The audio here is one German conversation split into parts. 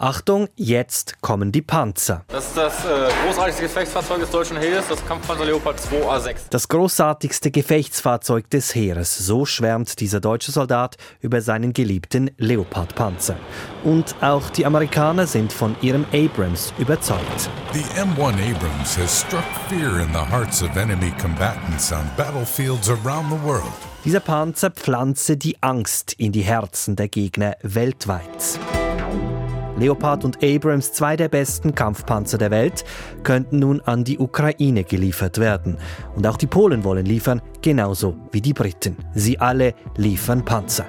Achtung, jetzt kommen die Panzer. Das ist das äh, großartigste Gefechtsfahrzeug des deutschen Heeres, das Kampfpanzer Leopard 2 A6. Das großartigste Gefechtsfahrzeug des Heeres, so schwärmt dieser deutsche Soldat über seinen geliebten Leopard-Panzer. Und auch die Amerikaner sind von ihrem Abrams überzeugt. The M1 Abrams has struck fear in the hearts of enemy combatants on battlefields around the world. Dieser Panzer pflanze die Angst in die Herzen der Gegner weltweit. Leopard und Abrams, zwei der besten Kampfpanzer der Welt, könnten nun an die Ukraine geliefert werden. Und auch die Polen wollen liefern, genauso wie die Briten. Sie alle liefern Panzer.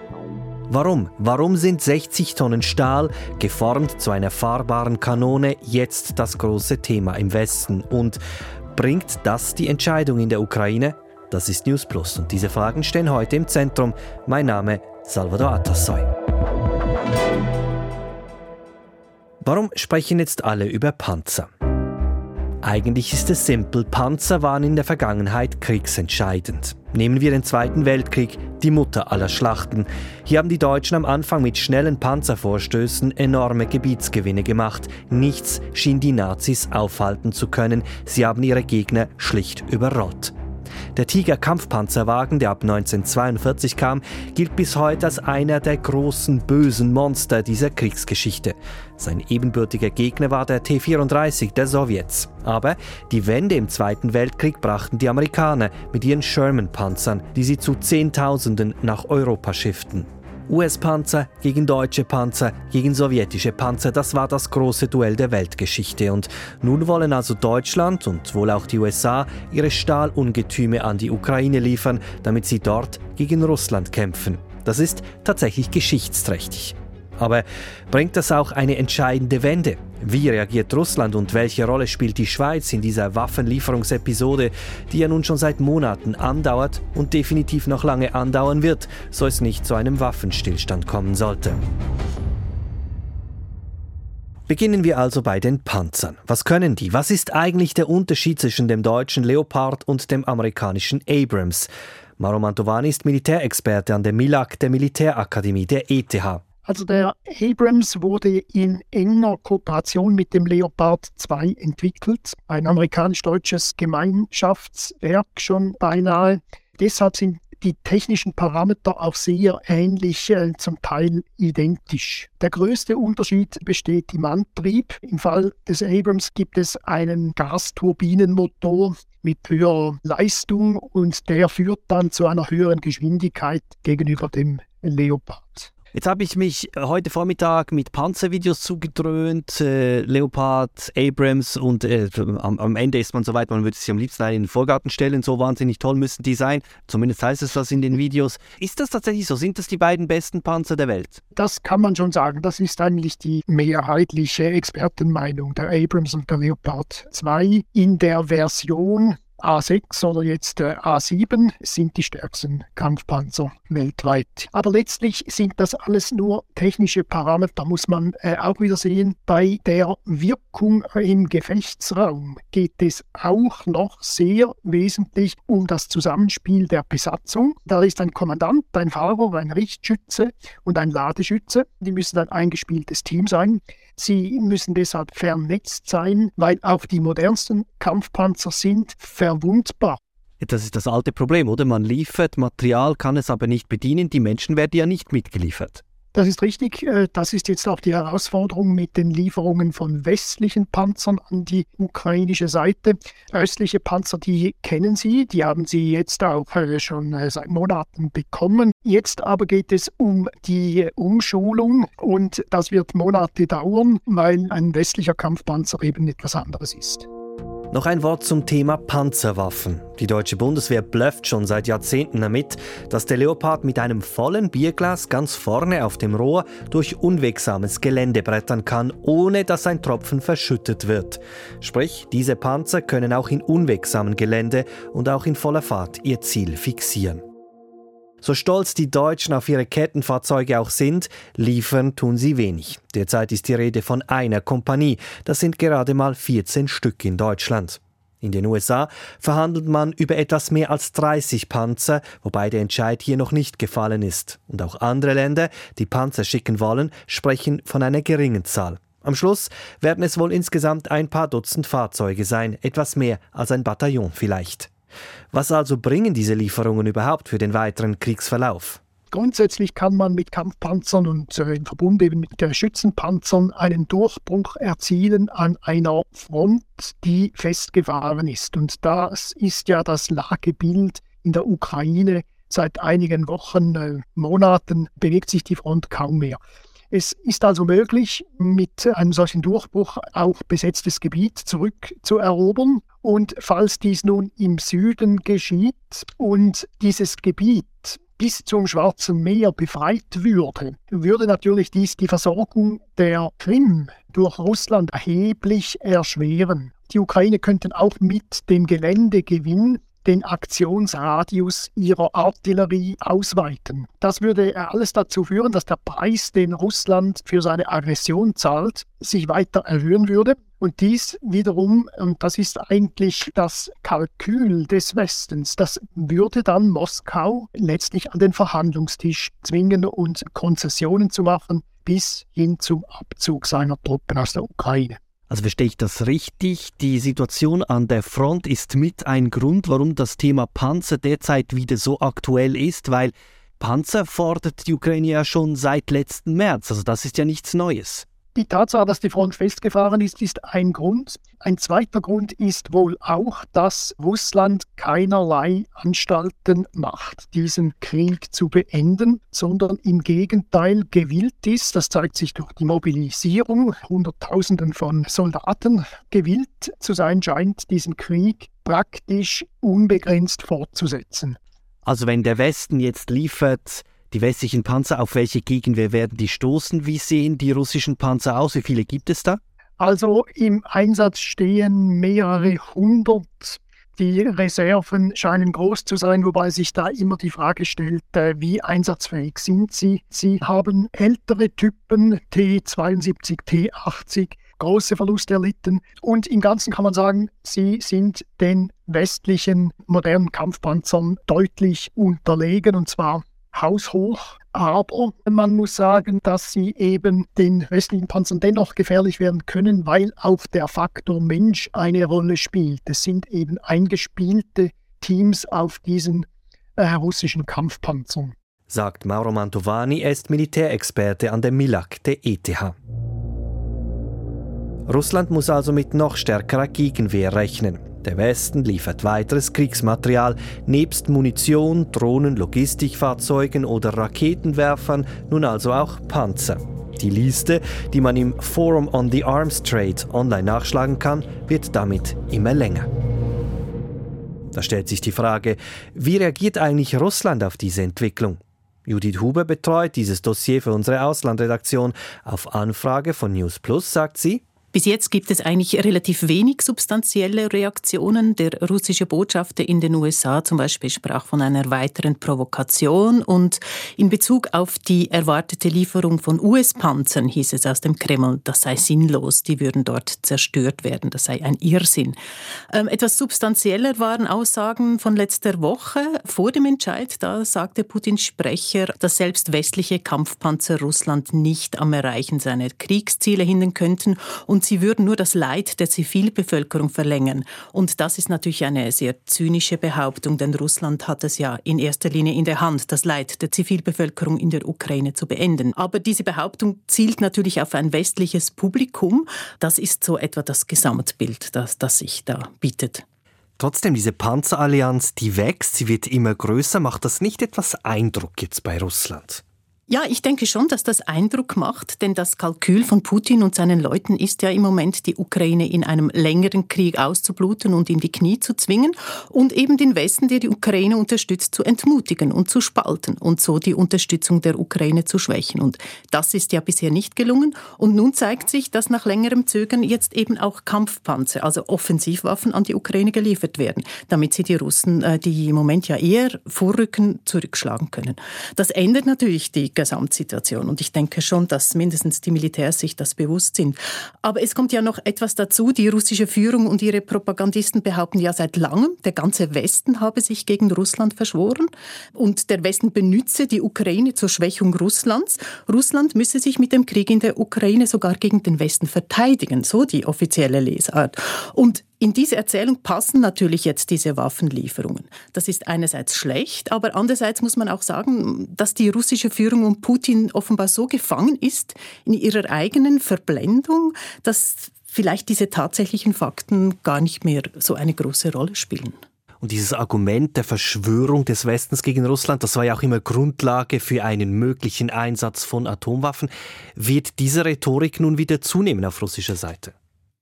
Warum? Warum sind 60 Tonnen Stahl, geformt zu einer fahrbaren Kanone, jetzt das große Thema im Westen? Und bringt das die Entscheidung in der Ukraine? Das ist News Plus und diese Fragen stehen heute im Zentrum. Mein Name Salvador Atassoy. Warum sprechen jetzt alle über Panzer? Eigentlich ist es simpel. Panzer waren in der Vergangenheit kriegsentscheidend. Nehmen wir den Zweiten Weltkrieg, die Mutter aller Schlachten. Hier haben die Deutschen am Anfang mit schnellen Panzervorstößen enorme Gebietsgewinne gemacht. Nichts schien die Nazis aufhalten zu können. Sie haben ihre Gegner schlicht überrollt. Der Tiger-Kampfpanzerwagen, der ab 1942 kam, gilt bis heute als einer der großen bösen Monster dieser Kriegsgeschichte. Sein ebenbürtiger Gegner war der T-34 der Sowjets. Aber die Wende im Zweiten Weltkrieg brachten die Amerikaner mit ihren Sherman-Panzern, die sie zu Zehntausenden nach Europa schifften. US-Panzer gegen deutsche Panzer gegen sowjetische Panzer, das war das große Duell der Weltgeschichte. Und nun wollen also Deutschland und wohl auch die USA ihre Stahlungetüme an die Ukraine liefern, damit sie dort gegen Russland kämpfen. Das ist tatsächlich geschichtsträchtig. Aber bringt das auch eine entscheidende Wende? Wie reagiert Russland und welche Rolle spielt die Schweiz in dieser Waffenlieferungsepisode, die ja nun schon seit Monaten andauert und definitiv noch lange andauern wird, so es nicht zu einem Waffenstillstand kommen sollte? Beginnen wir also bei den Panzern. Was können die? Was ist eigentlich der Unterschied zwischen dem deutschen Leopard und dem amerikanischen Abrams? Maro Mantovani ist Militärexperte an der MILAG, der Militärakademie der ETH. Also der Abrams wurde in enger Kooperation mit dem Leopard 2 entwickelt, ein amerikanisch-deutsches Gemeinschaftswerk schon beinahe. Deshalb sind die technischen Parameter auch sehr ähnlich, äh, zum Teil identisch. Der größte Unterschied besteht im Antrieb. Im Fall des Abrams gibt es einen Gasturbinenmotor mit höherer Leistung und der führt dann zu einer höheren Geschwindigkeit gegenüber dem Leopard. Jetzt habe ich mich äh, heute Vormittag mit Panzervideos zugedröhnt, äh, Leopard, Abrams und äh, am, am, Ende ist man so weit, man würde sich am liebsten in den Vorgarten stellen. So wahnsinnig toll müssen die sein. Zumindest heißt es das in den Videos. Ist das tatsächlich so? Sind das die beiden besten Panzer der Welt? Das kann man schon sagen. Das ist eigentlich die mehrheitliche Expertenmeinung der Abrams und der Leopard 2 in der Version A6 oder jetzt äh, A7 sind die stärksten Kampfpanzer weltweit. Aber letztlich sind das alles nur technische Parameter, muss man äh, auch wieder sehen. Bei der Wirkung im Gefechtsraum geht es auch noch sehr wesentlich um das Zusammenspiel der Besatzung. Da ist ein Kommandant, ein Fahrer, ein Richtschütze und ein Ladeschütze. Die müssen ein eingespieltes Team sein. Sie müssen deshalb vernetzt sein, weil auch die modernsten Kampfpanzer sind verwundbar. Das ist das alte Problem, oder? Man liefert Material, kann es aber nicht bedienen. Die Menschen werden ja nicht mitgeliefert. Das ist richtig. Äh, das ist jetzt auch die Herausforderung mit den Lieferungen von westlichen Panzern an die ukrainische Seite. Östliche Panzer, die kennen Sie, die haben Sie jetzt auch äh, schon äh, seit Monaten bekommen. Jetzt aber geht es um die Umschulung und das wird Monate dauern, weil ein westlicher Kampfpanzer eben etwas anderes ist. Noch ein Wort zum Thema Panzerwaffen. Die deutsche Bundeswehr blufft schon seit Jahrzehnten damit, dass der Leopard mit einem vollen Bierglas ganz vorne auf dem Rohr durch unwegsames Gelände brettern kann, ohne dass ein Tropfen verschüttet wird. Sprich, diese Panzer können auch in unwegsamen Gelände und auch in voller Fahrt ihr Ziel fixieren. So stolz die Deutschen auf ihre Kettenfahrzeuge auch sind, liefern tun sie wenig. Derzeit ist die Rede von einer Kompanie. Das sind gerade mal 14 Stück in Deutschland. In den USA verhandelt man über etwas mehr als 30 Panzer, wobei der Entscheid hier noch nicht gefallen ist. Und auch andere Länder, die Panzer schicken wollen, sprechen von einer geringen Zahl. Am Schluss werden es wohl insgesamt ein paar Dutzend Fahrzeuge sein, etwas mehr als ein Bataillon vielleicht. Was also bringen diese Lieferungen überhaupt für den weiteren Kriegsverlauf? Grundsätzlich kann man mit Kampfpanzern und äh, im Verbund eben mit der Schützenpanzern einen Durchbruch erzielen an einer Front, die festgefahren ist. Und das ist ja das Lagebild in der Ukraine. Seit einigen Wochen, äh, Monaten bewegt sich die Front kaum mehr. Es ist also möglich, mit einem solchen Durchbruch auch besetztes Gebiet zurückzuerobern. Und falls dies nun im Süden geschieht und dieses Gebiet bis zum Schwarzen Meer befreit würde, würde natürlich dies die Versorgung der Krim durch Russland erheblich erschweren. Die Ukraine könnten auch mit dem Geländegewinn den Aktionsradius ihrer Artillerie ausweiten. Das würde alles dazu führen, dass der Preis, den Russland für seine Aggression zahlt, sich weiter erhöhen würde. Und dies wiederum, und das ist eigentlich das Kalkül des Westens, das würde dann Moskau letztlich an den Verhandlungstisch zwingen und Konzessionen zu machen bis hin zum Abzug seiner Truppen aus der Ukraine. Also verstehe ich das richtig? Die Situation an der Front ist mit ein Grund, warum das Thema Panzer derzeit wieder so aktuell ist, weil Panzer fordert die Ukraine ja schon seit letzten März. Also das ist ja nichts Neues. Die Tatsache, dass die Front festgefahren ist, ist ein Grund. Ein zweiter Grund ist wohl auch, dass Russland keinerlei Anstalten macht, diesen Krieg zu beenden, sondern im Gegenteil gewillt ist, das zeigt sich durch die Mobilisierung Hunderttausenden von Soldaten, gewillt zu sein scheint, diesen Krieg praktisch unbegrenzt fortzusetzen. Also wenn der Westen jetzt liefert, die westlichen Panzer, auf welche Gegenwehr werden die stoßen? Wie sehen die russischen Panzer aus? Wie viele gibt es da? Also im Einsatz stehen mehrere hundert. Die Reserven scheinen groß zu sein, wobei sich da immer die Frage stellt, äh, wie einsatzfähig sind sie. Sie haben ältere Typen, T72, T80, große Verluste erlitten. Und im Ganzen kann man sagen, sie sind den westlichen modernen Kampfpanzern deutlich unterlegen, und zwar haushoch. Aber man muss sagen, dass sie eben den westlichen Panzern dennoch gefährlich werden können, weil auch der Faktor Mensch eine Rolle spielt. Es sind eben eingespielte Teams auf diesen äh, russischen Kampfpanzern. Sagt Mauro Mantovani, er ist Militärexperte an der MILAG der ETH. Russland muss also mit noch stärkerer Gegenwehr rechnen. Der Westen liefert weiteres Kriegsmaterial, nebst Munition, Drohnen, Logistikfahrzeugen oder Raketenwerfern, nun also auch Panzer. Die Liste, die man im Forum on the Arms Trade online nachschlagen kann, wird damit immer länger. Da stellt sich die Frage, wie reagiert eigentlich Russland auf diese Entwicklung? Judith Huber betreut dieses Dossier für unsere Auslandredaktion. Auf Anfrage von News Plus sagt sie, bis jetzt gibt es eigentlich relativ wenig substanzielle Reaktionen. Der russische Botschafter in den USA zum Beispiel sprach von einer weiteren Provokation und in Bezug auf die erwartete Lieferung von US-Panzern hieß es aus dem Kreml, das sei sinnlos, die würden dort zerstört werden, das sei ein Irrsinn. Ähm, etwas substanzieller waren Aussagen von letzter Woche vor dem Entscheid. Da sagte Putins Sprecher, dass selbst westliche Kampfpanzer Russland nicht am Erreichen seiner Kriegsziele hindern könnten und und sie würden nur das Leid der Zivilbevölkerung verlängern. Und das ist natürlich eine sehr zynische Behauptung, denn Russland hat es ja in erster Linie in der Hand, das Leid der Zivilbevölkerung in der Ukraine zu beenden. Aber diese Behauptung zielt natürlich auf ein westliches Publikum. Das ist so etwa das Gesamtbild, das, das sich da bietet. Trotzdem, diese Panzerallianz, die wächst, sie wird immer größer. Macht das nicht etwas Eindruck jetzt bei Russland? Ja, ich denke schon, dass das Eindruck macht, denn das Kalkül von Putin und seinen Leuten ist ja im Moment, die Ukraine in einem längeren Krieg auszubluten und in die Knie zu zwingen und eben den Westen, der die Ukraine unterstützt, zu entmutigen und zu spalten und so die Unterstützung der Ukraine zu schwächen. Und das ist ja bisher nicht gelungen. Und nun zeigt sich, dass nach längerem Zögern jetzt eben auch Kampfpanzer, also Offensivwaffen an die Ukraine geliefert werden, damit sie die Russen, äh, die im Moment ja eher vorrücken, zurückschlagen können. Das ändert natürlich die Gesamtsituation. Und ich denke schon, dass mindestens die Militärs sich das bewusst sind. Aber es kommt ja noch etwas dazu. Die russische Führung und ihre Propagandisten behaupten ja seit langem, der ganze Westen habe sich gegen Russland verschworen und der Westen benütze die Ukraine zur Schwächung Russlands. Russland müsse sich mit dem Krieg in der Ukraine sogar gegen den Westen verteidigen, so die offizielle Lesart. Und in diese Erzählung passen natürlich jetzt diese Waffenlieferungen. Das ist einerseits schlecht, aber andererseits muss man auch sagen, dass die russische Führung um Putin offenbar so gefangen ist in ihrer eigenen Verblendung, dass vielleicht diese tatsächlichen Fakten gar nicht mehr so eine große Rolle spielen. Und dieses Argument der Verschwörung des Westens gegen Russland, das war ja auch immer Grundlage für einen möglichen Einsatz von Atomwaffen. Wird diese Rhetorik nun wieder zunehmen auf russischer Seite?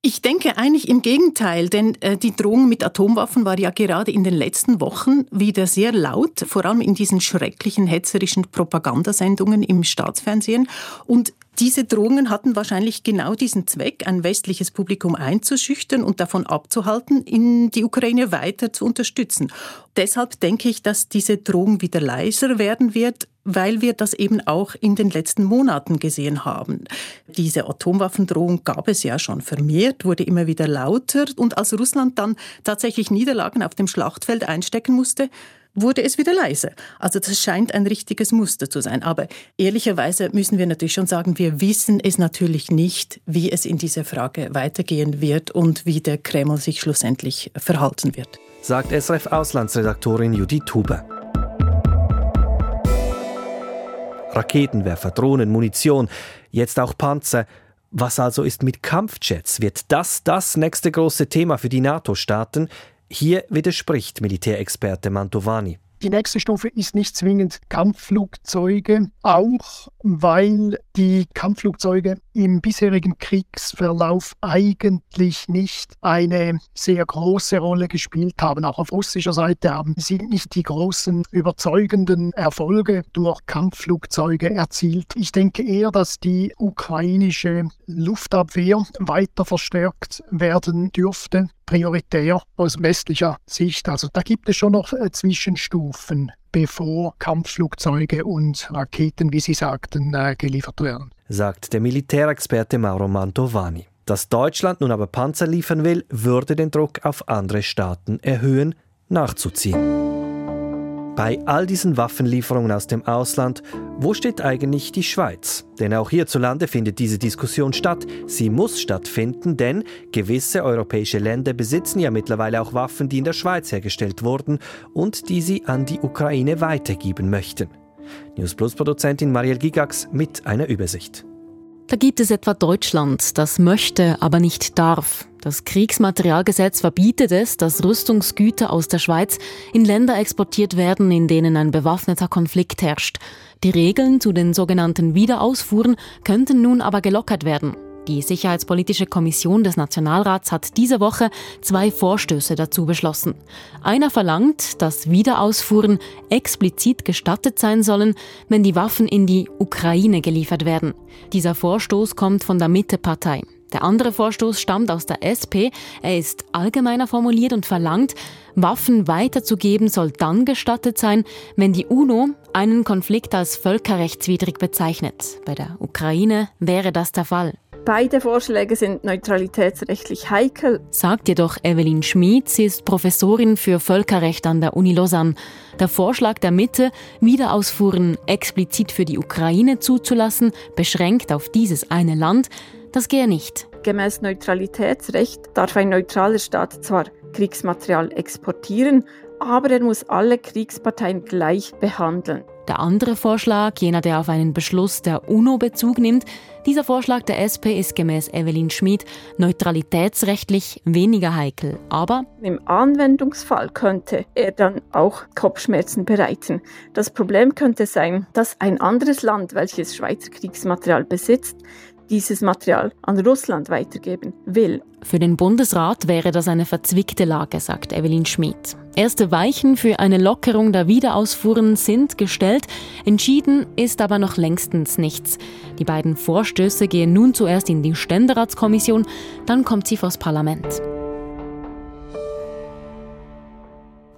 Ich denke eigentlich im Gegenteil, denn äh, die Drohung mit Atomwaffen war ja gerade in den letzten Wochen wieder sehr laut, vor allem in diesen schrecklichen hetzerischen Propagandasendungen im Staatsfernsehen. Und diese Drohungen hatten wahrscheinlich genau diesen Zweck, ein westliches Publikum einzuschüchtern und davon abzuhalten, in die Ukraine weiter zu unterstützen. Deshalb denke ich, dass diese Drohung wieder leiser werden wird, weil wir das eben auch in den letzten Monaten gesehen haben. Diese Atomwaffendrohung gab es ja schon vermehrt, wurde immer wieder lauter und als Russland dann tatsächlich Niederlagen auf dem Schlachtfeld einstecken musste, wurde es wieder leise. Also das scheint ein richtiges Muster zu sein. Aber ehrlicherweise müssen wir natürlich schon sagen, wir wissen es natürlich nicht, wie es in dieser Frage weitergehen wird und wie der Kreml sich schlussendlich verhalten wird. Sagt SRF-Auslandsredaktorin Judith Huber. Raketenwerfer, Drohnen, Munition, jetzt auch Panzer. Was also ist mit Kampfjets? Wird das das nächste große Thema für die NATO-Staaten? Hier widerspricht Militärexperte Mantovani. Die nächste Stufe ist nicht zwingend Kampfflugzeuge, auch weil die Kampfflugzeuge im bisherigen Kriegsverlauf eigentlich nicht eine sehr große Rolle gespielt haben. Auch auf russischer Seite haben sie nicht die großen überzeugenden Erfolge durch Kampfflugzeuge erzielt. Ich denke eher, dass die ukrainische Luftabwehr weiter verstärkt werden dürfte prioritär aus westlicher Sicht. Also da gibt es schon noch äh, Zwischenstufen, bevor Kampfflugzeuge und Raketen, wie Sie sagten, äh, geliefert werden. Sagt der Militärexperte Mauro Mantovani. Dass Deutschland nun aber Panzer liefern will, würde den Druck auf andere Staaten erhöhen, nachzuziehen. Bei all diesen Waffenlieferungen aus dem Ausland, wo steht eigentlich die Schweiz? Denn auch hierzulande findet diese Diskussion statt. Sie muss stattfinden, denn gewisse europäische Länder besitzen ja mittlerweile auch Waffen, die in der Schweiz hergestellt wurden und die sie an die Ukraine weitergeben möchten. News Plus Produzentin Marielle Gigax mit einer Übersicht. Da gibt es etwa Deutschland, das möchte, aber nicht darf. Das Kriegsmaterialgesetz verbietet es, dass Rüstungsgüter aus der Schweiz in Länder exportiert werden, in denen ein bewaffneter Konflikt herrscht. Die Regeln zu den sogenannten Wiederausfuhren könnten nun aber gelockert werden. Die Sicherheitspolitische Kommission des Nationalrats hat diese Woche zwei Vorstöße dazu beschlossen. Einer verlangt, dass Wiederausfuhren explizit gestattet sein sollen, wenn die Waffen in die Ukraine geliefert werden. Dieser Vorstoß kommt von der Mitte-Partei. Der andere Vorstoß stammt aus der SP. Er ist allgemeiner formuliert und verlangt, Waffen weiterzugeben soll dann gestattet sein, wenn die UNO einen Konflikt als völkerrechtswidrig bezeichnet. Bei der Ukraine wäre das der Fall. Beide Vorschläge sind neutralitätsrechtlich heikel, sagt jedoch Evelyn Schmid. Sie ist Professorin für Völkerrecht an der Uni Lausanne. Der Vorschlag der Mitte, Wiederausfuhren explizit für die Ukraine zuzulassen, beschränkt auf dieses eine Land, das gehe nicht. Gemäß Neutralitätsrecht darf ein neutraler Staat zwar Kriegsmaterial exportieren, aber er muss alle Kriegsparteien gleich behandeln. Der andere Vorschlag, jener, der auf einen Beschluss der UNO Bezug nimmt, dieser Vorschlag der SP ist gemäß Evelyn Schmid neutralitätsrechtlich weniger heikel. Aber im Anwendungsfall könnte er dann auch Kopfschmerzen bereiten. Das Problem könnte sein, dass ein anderes Land, welches Schweizer Kriegsmaterial besitzt, dieses Material an Russland weitergeben will. Für den Bundesrat wäre das eine verzwickte Lage, sagt Evelyn Schmidt. Erste Weichen für eine Lockerung der Wiederausfuhren sind gestellt, entschieden ist aber noch längstens nichts. Die beiden Vorstöße gehen nun zuerst in die Ständeratskommission, dann kommt sie vors Parlament.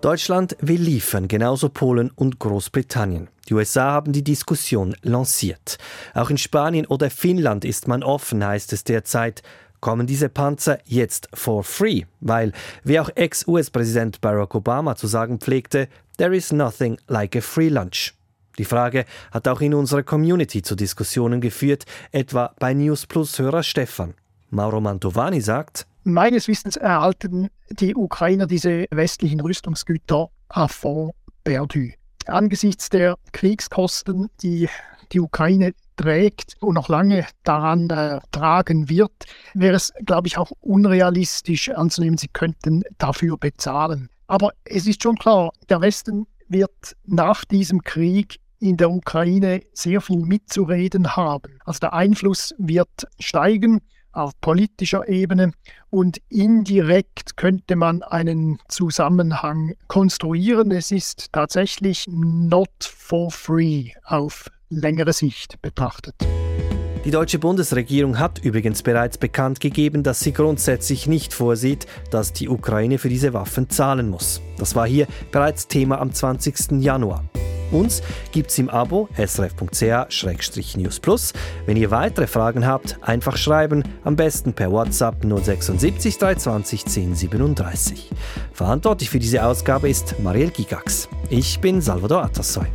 Deutschland will liefern, genauso Polen und Großbritannien. Die USA haben die Diskussion lanciert. Auch in Spanien oder Finnland ist man offen, heißt es derzeit. Kommen diese Panzer jetzt for free? Weil, wie auch Ex-US-Präsident Barack Obama zu sagen pflegte, there is nothing like a free lunch. Die Frage hat auch in unserer Community zu Diskussionen geführt, etwa bei News Plus Hörer Stefan. Mauro Mantovani sagt, Meines Wissens erhalten die Ukrainer diese westlichen Rüstungsgüter à fond perdu. Angesichts der Kriegskosten, die die Ukraine trägt und noch lange daran äh, tragen wird, wäre es, glaube ich, auch unrealistisch anzunehmen, sie könnten dafür bezahlen. Aber es ist schon klar, der Westen wird nach diesem Krieg in der Ukraine sehr viel mitzureden haben. Also der Einfluss wird steigen auf politischer Ebene und indirekt könnte man einen Zusammenhang konstruieren. Es ist tatsächlich not for free auf längere Sicht betrachtet. Die deutsche Bundesregierung hat übrigens bereits bekannt gegeben, dass sie grundsätzlich nicht vorsieht, dass die Ukraine für diese Waffen zahlen muss. Das war hier bereits Thema am 20. Januar. Uns gibt's im Abo srf.ch-news plus. Wenn ihr weitere Fragen habt, einfach schreiben, am besten per WhatsApp 076 320 1037. Verantwortlich für diese Ausgabe ist Marielle Gigax. Ich bin Salvador Atassoy.